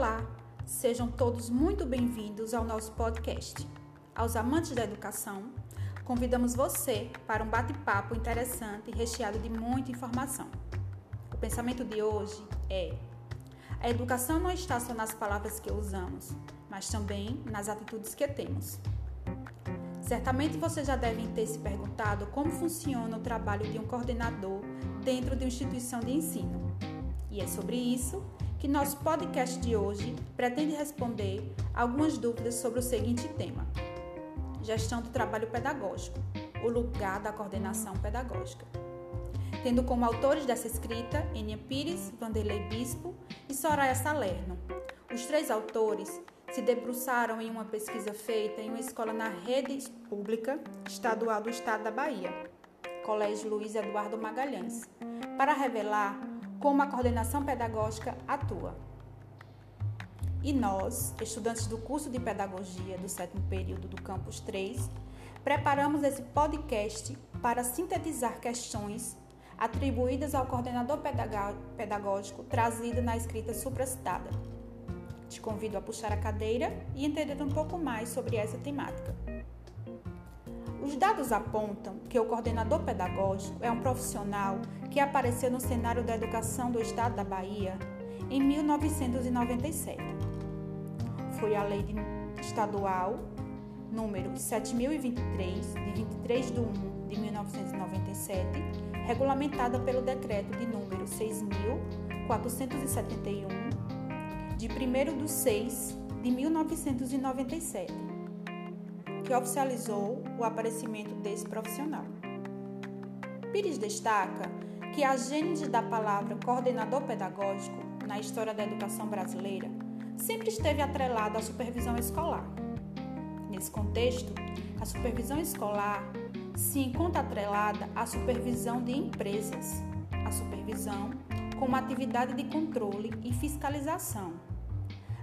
Olá, sejam todos muito bem-vindos ao nosso podcast. Aos amantes da educação, convidamos você para um bate-papo interessante e recheado de muita informação. O pensamento de hoje é: a educação não está só nas palavras que usamos, mas também nas atitudes que temos. Certamente vocês já devem ter se perguntado como funciona o trabalho de um coordenador dentro de uma instituição de ensino. E é sobre isso que nosso podcast de hoje pretende responder algumas dúvidas sobre o seguinte tema: Gestão do trabalho pedagógico, o lugar da coordenação pedagógica. Tendo como autores dessa escrita Enia Pires, Vanderlei Bispo e Soraya Salerno. Os três autores se debruçaram em uma pesquisa feita em uma escola na rede pública estadual do estado da Bahia, Colégio Luiz Eduardo Magalhães, para revelar como a coordenação pedagógica atua. E nós, estudantes do curso de Pedagogia do sétimo período do Campus 3, preparamos esse podcast para sintetizar questões atribuídas ao coordenador pedagógico trazido na escrita supracitada. Te convido a puxar a cadeira e entender um pouco mais sobre essa temática. Os dados apontam que o coordenador pedagógico é um profissional que apareceu no cenário da educação do estado da Bahia em 1997. Foi a lei estadual número 7023 de 23 de 1 de 1997, regulamentada pelo decreto de número 6471 de 1 de 6 de 1997 que oficializou o aparecimento desse profissional. Pires destaca que a gênese da palavra coordenador pedagógico na história da educação brasileira sempre esteve atrelada à supervisão escolar. Nesse contexto, a supervisão escolar se encontra atrelada à supervisão de empresas, a supervisão como atividade de controle e fiscalização.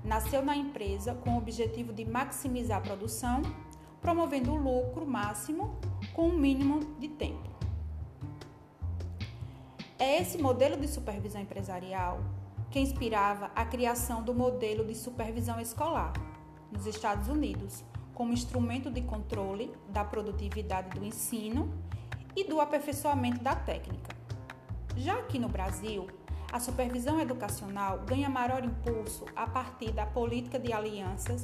Nasceu na empresa com o objetivo de maximizar a produção promovendo o lucro máximo com o um mínimo de tempo. É esse modelo de supervisão empresarial que inspirava a criação do modelo de supervisão escolar nos Estados Unidos, como instrumento de controle da produtividade do ensino e do aperfeiçoamento da técnica. Já aqui no Brasil, a supervisão educacional ganha maior impulso a partir da política de alianças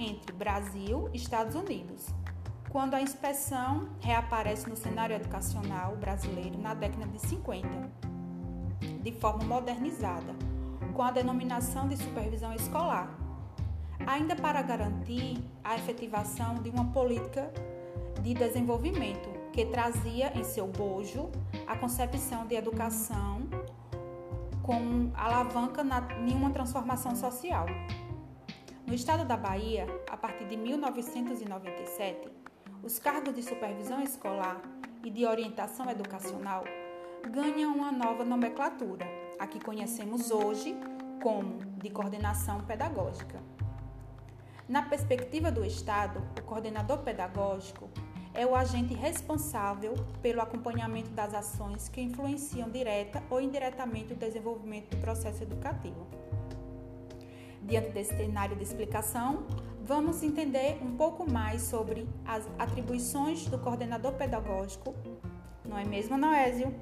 entre Brasil e Estados Unidos, quando a inspeção reaparece no cenário educacional brasileiro na década de 50, de forma modernizada, com a denominação de supervisão escolar, ainda para garantir a efetivação de uma política de desenvolvimento que trazia em seu bojo a concepção de educação com alavanca em uma transformação social. No estado da Bahia, a partir de 1997, os cargos de supervisão escolar e de orientação educacional ganham uma nova nomenclatura, a que conhecemos hoje como de coordenação pedagógica. Na perspectiva do Estado, o coordenador pedagógico é o agente responsável pelo acompanhamento das ações que influenciam direta ou indiretamente o desenvolvimento do processo educativo. Diante desse cenário de explicação, vamos entender um pouco mais sobre as atribuições do coordenador pedagógico. Não é mesmo, Noésio?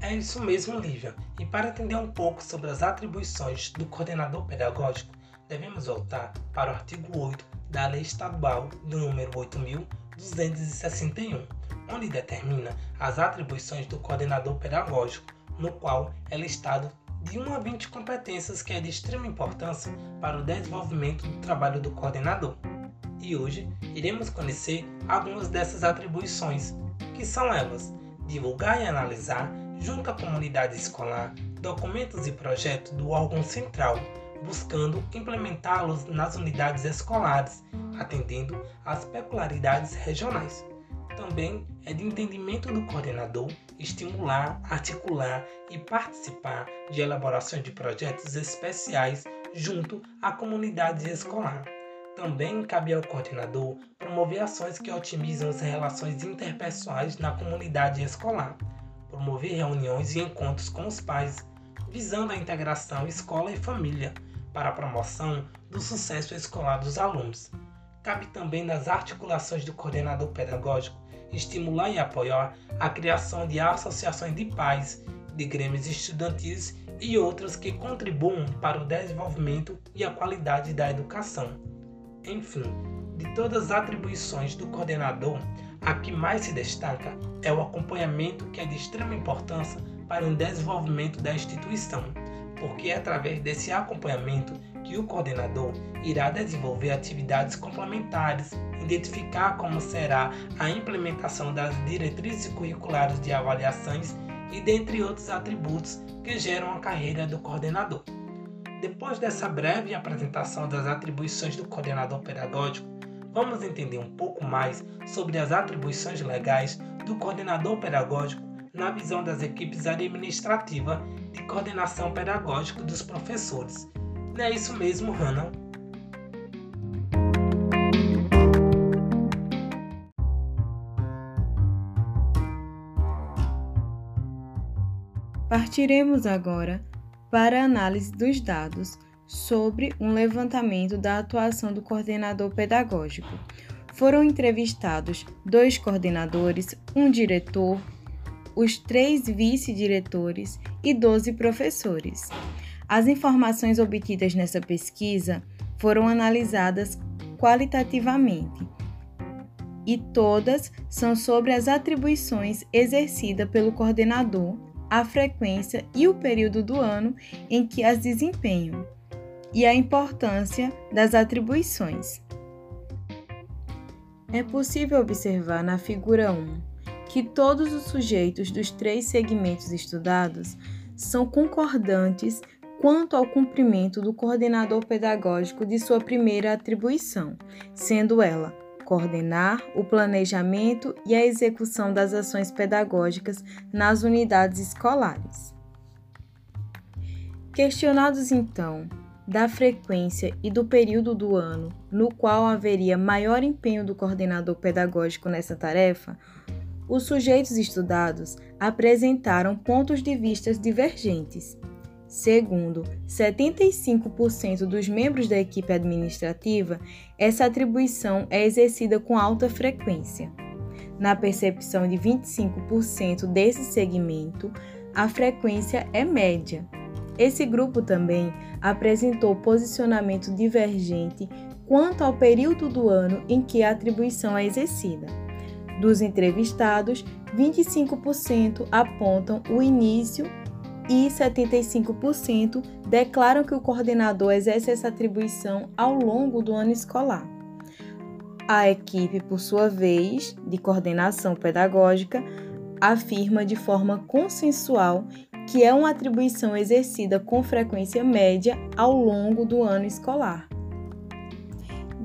É isso mesmo, Lívia. E para entender um pouco sobre as atribuições do coordenador pedagógico, devemos voltar para o artigo 8 da Lei Estadual do número 8000 261, onde determina as atribuições do coordenador pedagógico, no qual é listado de 1 a 20 competências que é de extrema importância para o desenvolvimento do trabalho do coordenador. E hoje iremos conhecer algumas dessas atribuições, que são elas: divulgar e analisar, junto à comunidade escolar, documentos e projetos do órgão central, buscando implementá-los nas unidades escolares atendendo às peculiaridades regionais. Também é de entendimento do coordenador estimular, articular e participar de elaborações de projetos especiais junto à comunidade escolar. Também cabe ao coordenador promover ações que otimizam as relações interpessoais na comunidade escolar, promover reuniões e encontros com os pais, visando a integração escola e família para a promoção do sucesso escolar dos alunos. Cabe também nas articulações do coordenador pedagógico estimular e apoiar a criação de associações de pais, de grêmios estudantis e outras que contribuam para o desenvolvimento e a qualidade da educação. Enfim, de todas as atribuições do coordenador, a que mais se destaca é o acompanhamento que é de extrema importância para o desenvolvimento da instituição, porque é através desse acompanhamento que o coordenador irá desenvolver atividades complementares, identificar como será a implementação das diretrizes curriculares de avaliações e dentre outros atributos que geram a carreira do coordenador. Depois dessa breve apresentação das atribuições do coordenador pedagógico, vamos entender um pouco mais sobre as atribuições legais do coordenador pedagógico na visão das equipes administrativas de coordenação pedagógica dos professores. Não é isso mesmo, Hannah? Partiremos agora para a análise dos dados sobre um levantamento da atuação do coordenador pedagógico. Foram entrevistados dois coordenadores, um diretor, os três vice-diretores e 12 professores. As informações obtidas nessa pesquisa foram analisadas qualitativamente e todas são sobre as atribuições exercidas pelo coordenador a frequência e o período do ano em que as desempenham, e a importância das atribuições. É possível observar na figura 1 que todos os sujeitos dos três segmentos estudados são concordantes quanto ao cumprimento do coordenador pedagógico de sua primeira atribuição, sendo ela coordenar o planejamento e a execução das ações pedagógicas nas unidades escolares. Questionados então da frequência e do período do ano no qual haveria maior empenho do coordenador pedagógico nessa tarefa, os sujeitos estudados apresentaram pontos de vista divergentes. Segundo 75% dos membros da equipe administrativa, essa atribuição é exercida com alta frequência. Na percepção de 25% desse segmento, a frequência é média. Esse grupo também apresentou posicionamento divergente quanto ao período do ano em que a atribuição é exercida. Dos entrevistados, 25% apontam o início e 75% declaram que o coordenador exerce essa atribuição ao longo do ano escolar. A equipe, por sua vez, de coordenação pedagógica, afirma de forma consensual que é uma atribuição exercida com frequência média ao longo do ano escolar.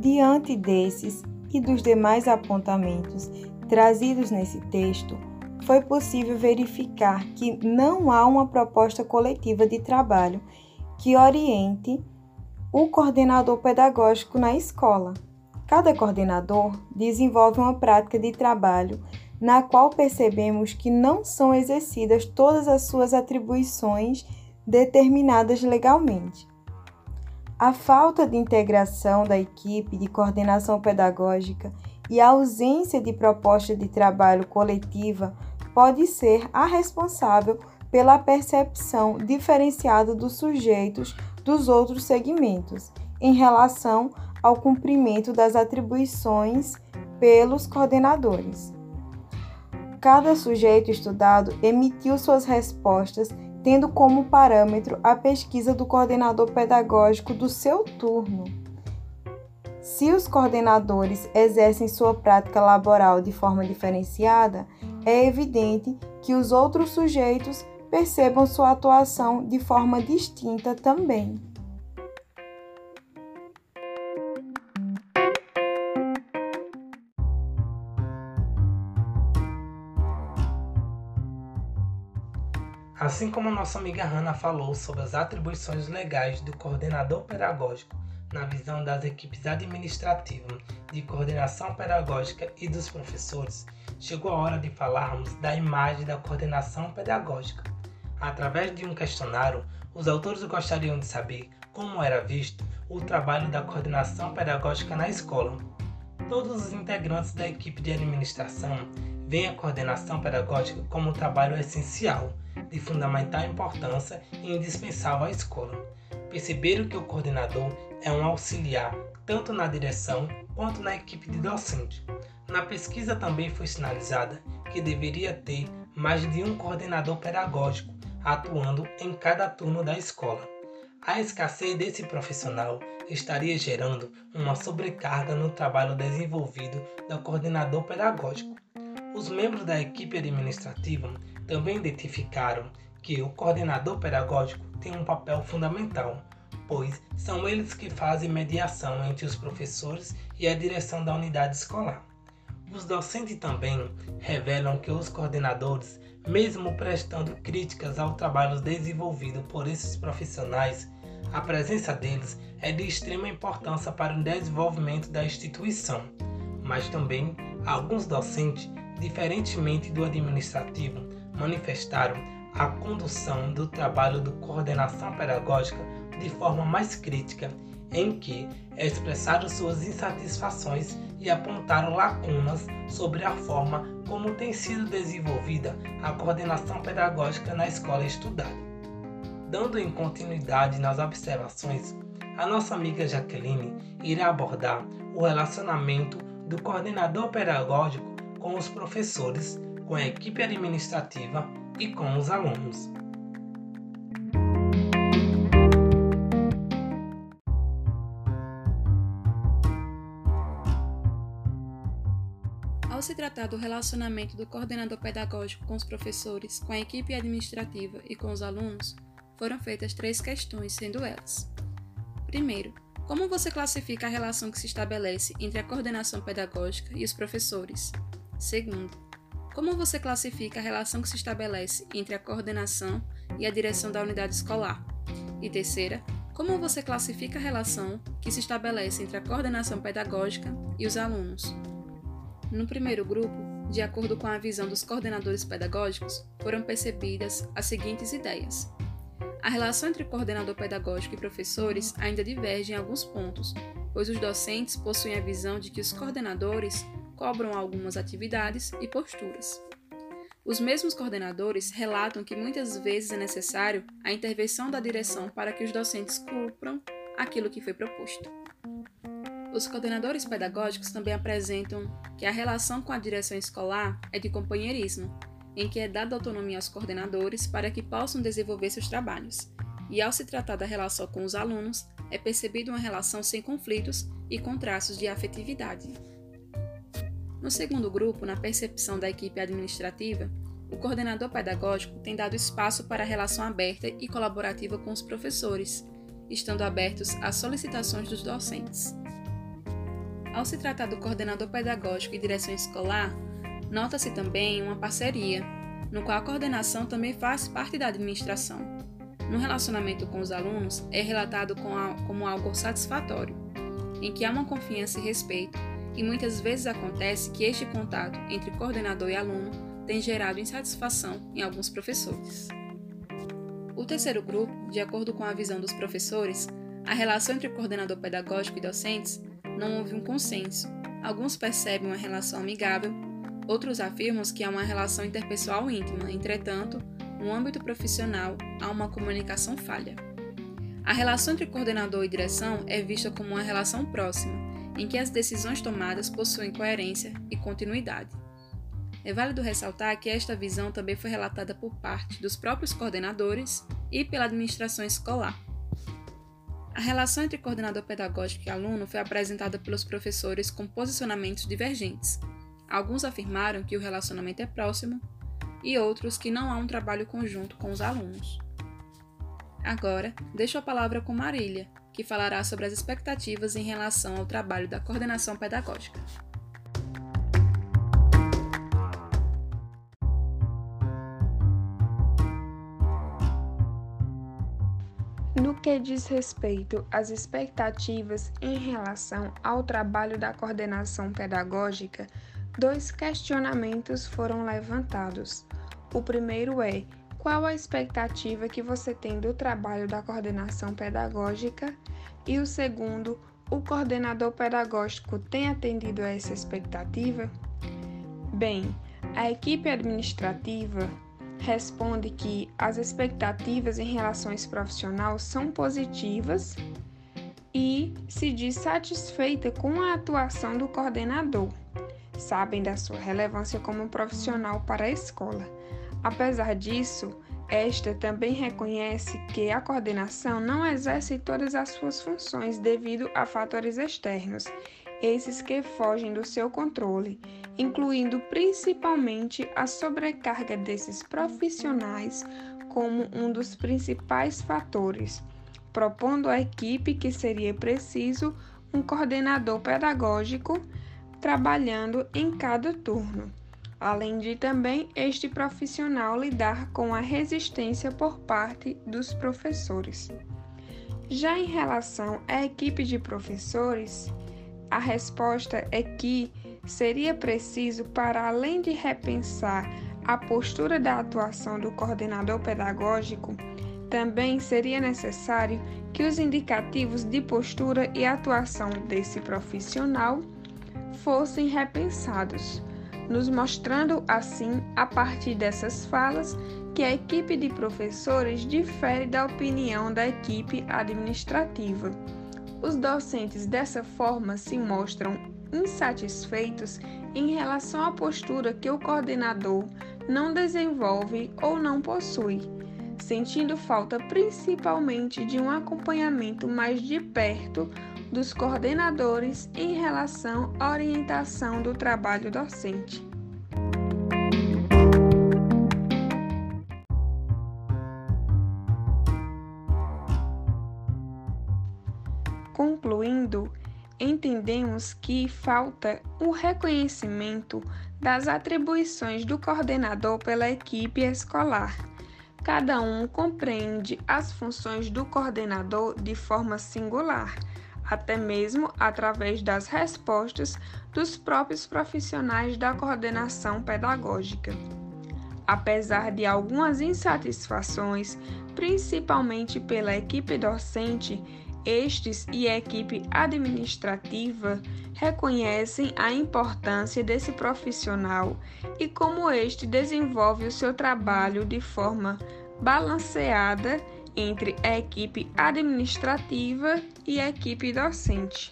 Diante desses e dos demais apontamentos trazidos nesse texto, foi possível verificar que não há uma proposta coletiva de trabalho que oriente o coordenador pedagógico na escola. Cada coordenador desenvolve uma prática de trabalho na qual percebemos que não são exercidas todas as suas atribuições determinadas legalmente. A falta de integração da equipe de coordenação pedagógica e a ausência de proposta de trabalho coletiva pode ser a responsável pela percepção diferenciada dos sujeitos dos outros segmentos em relação ao cumprimento das atribuições pelos coordenadores. Cada sujeito estudado emitiu suas respostas tendo como parâmetro a pesquisa do coordenador pedagógico do seu turno. Se os coordenadores exercem sua prática laboral de forma diferenciada, é evidente que os outros sujeitos percebam sua atuação de forma distinta também. Assim como nossa amiga Hannah falou sobre as atribuições legais do coordenador pedagógico na visão das equipes administrativas, de coordenação pedagógica e dos professores, chegou a hora de falarmos da imagem da coordenação pedagógica. Através de um questionário, os autores gostariam de saber como era visto o trabalho da coordenação pedagógica na escola. Todos os integrantes da equipe de administração veem a coordenação pedagógica como um trabalho essencial, de fundamental importância e indispensável à escola. Perceberam que o coordenador é um auxiliar tanto na direção quanto na equipe de docente. Na pesquisa também foi sinalizada que deveria ter mais de um coordenador pedagógico atuando em cada turno da escola. A escassez desse profissional estaria gerando uma sobrecarga no trabalho desenvolvido do coordenador pedagógico. Os membros da equipe administrativa também identificaram que o coordenador pedagógico tem um papel fundamental, pois são eles que fazem mediação entre os professores e a direção da unidade escolar. Os docentes também revelam que os coordenadores, mesmo prestando críticas ao trabalho desenvolvido por esses profissionais, a presença deles é de extrema importância para o desenvolvimento da instituição, mas também alguns docentes, diferentemente do administrativo, manifestaram a condução do trabalho de coordenação pedagógica de forma mais crítica, em que expressaram suas insatisfações e apontaram lacunas sobre a forma como tem sido desenvolvida a coordenação pedagógica na escola estudada. Dando em continuidade nas observações, a nossa amiga Jaqueline irá abordar o relacionamento do coordenador pedagógico com os professores, com a equipe administrativa e com os alunos. Ao se tratar do relacionamento do coordenador pedagógico com os professores, com a equipe administrativa e com os alunos, foram feitas três questões, sendo elas: primeiro, como você classifica a relação que se estabelece entre a coordenação pedagógica e os professores? Segundo, como você classifica a relação que se estabelece entre a coordenação e a direção da unidade escolar? E terceira, como você classifica a relação que se estabelece entre a coordenação pedagógica e os alunos? No primeiro grupo, de acordo com a visão dos coordenadores pedagógicos, foram percebidas as seguintes ideias. A relação entre coordenador pedagógico e professores ainda diverge em alguns pontos, pois os docentes possuem a visão de que os coordenadores cobram algumas atividades e posturas. Os mesmos coordenadores relatam que muitas vezes é necessário a intervenção da direção para que os docentes cumpram aquilo que foi proposto. Os coordenadores pedagógicos também apresentam que a relação com a direção escolar é de companheirismo, em que é dada autonomia aos coordenadores para que possam desenvolver seus trabalhos. E ao se tratar da relação com os alunos, é percebida uma relação sem conflitos e com traços de afetividade. No segundo grupo, na percepção da equipe administrativa, o coordenador pedagógico tem dado espaço para a relação aberta e colaborativa com os professores, estando abertos às solicitações dos docentes. Ao se tratar do coordenador pedagógico e direção escolar, Nota-se também uma parceria, no qual a coordenação também faz parte da administração. No relacionamento com os alunos, é relatado como algo satisfatório, em que há uma confiança e respeito, e muitas vezes acontece que este contato entre coordenador e aluno tem gerado insatisfação em alguns professores. O terceiro grupo, de acordo com a visão dos professores, a relação entre coordenador pedagógico e docentes não houve um consenso. Alguns percebem uma relação amigável, Outros afirmam que há uma relação interpessoal íntima, entretanto, no âmbito profissional, há uma comunicação falha. A relação entre coordenador e direção é vista como uma relação próxima, em que as decisões tomadas possuem coerência e continuidade. É válido ressaltar que esta visão também foi relatada por parte dos próprios coordenadores e pela administração escolar. A relação entre coordenador pedagógico e aluno foi apresentada pelos professores com posicionamentos divergentes, Alguns afirmaram que o relacionamento é próximo e outros que não há um trabalho conjunto com os alunos. Agora, deixo a palavra com Marília, que falará sobre as expectativas em relação ao trabalho da coordenação pedagógica. No que diz respeito às expectativas em relação ao trabalho da coordenação pedagógica, dois questionamentos foram levantados. O primeiro é: qual a expectativa que você tem do trabalho da coordenação pedagógica? E o segundo, o coordenador pedagógico tem atendido a essa expectativa? Bem, a equipe administrativa responde que as expectativas em relação a esse profissional são positivas e se diz satisfeita com a atuação do coordenador. Sabem da sua relevância como profissional para a escola. Apesar disso, esta também reconhece que a coordenação não exerce todas as suas funções devido a fatores externos, esses que fogem do seu controle, incluindo principalmente a sobrecarga desses profissionais como um dos principais fatores, propondo à equipe que seria preciso um coordenador pedagógico trabalhando em cada turno além de também este profissional lidar com a resistência por parte dos professores. Já em relação à equipe de professores, a resposta é que seria preciso, para além de repensar a postura da atuação do coordenador pedagógico, também seria necessário que os indicativos de postura e atuação desse profissional fossem repensados nos mostrando assim, a partir dessas falas, que a equipe de professores difere da opinião da equipe administrativa. Os docentes dessa forma se mostram insatisfeitos em relação à postura que o coordenador não desenvolve ou não possui, sentindo falta principalmente de um acompanhamento mais de perto dos coordenadores em relação à orientação do trabalho docente. Concluindo, entendemos que falta o reconhecimento das atribuições do coordenador pela equipe escolar. Cada um compreende as funções do coordenador de forma singular até mesmo através das respostas dos próprios profissionais da coordenação pedagógica. Apesar de algumas insatisfações, principalmente pela equipe docente, estes e a equipe administrativa reconhecem a importância desse profissional e como este desenvolve o seu trabalho de forma balanceada entre a equipe administrativa e a equipe docente.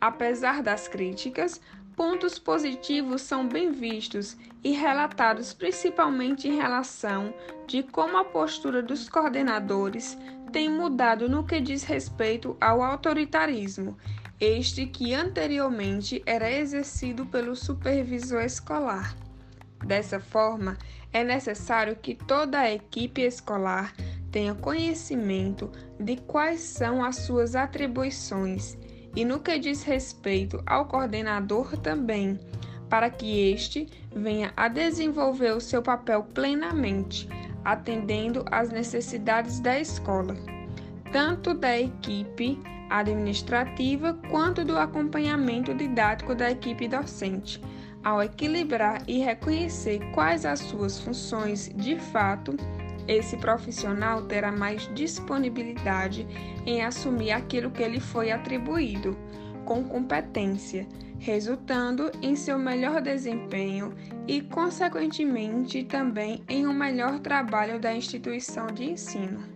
Apesar das críticas, pontos positivos são bem vistos e relatados principalmente em relação de como a postura dos coordenadores tem mudado no que diz respeito ao autoritarismo, este que anteriormente era exercido pelo supervisor escolar. Dessa forma, é necessário que toda a equipe escolar tenha conhecimento de quais são as suas atribuições e no que diz respeito ao coordenador também, para que este venha a desenvolver o seu papel plenamente, atendendo às necessidades da escola, tanto da equipe administrativa quanto do acompanhamento didático da equipe docente. Ao equilibrar e reconhecer quais as suas funções de fato, esse profissional terá mais disponibilidade em assumir aquilo que lhe foi atribuído, com competência, resultando em seu melhor desempenho e, consequentemente, também em um melhor trabalho da instituição de ensino.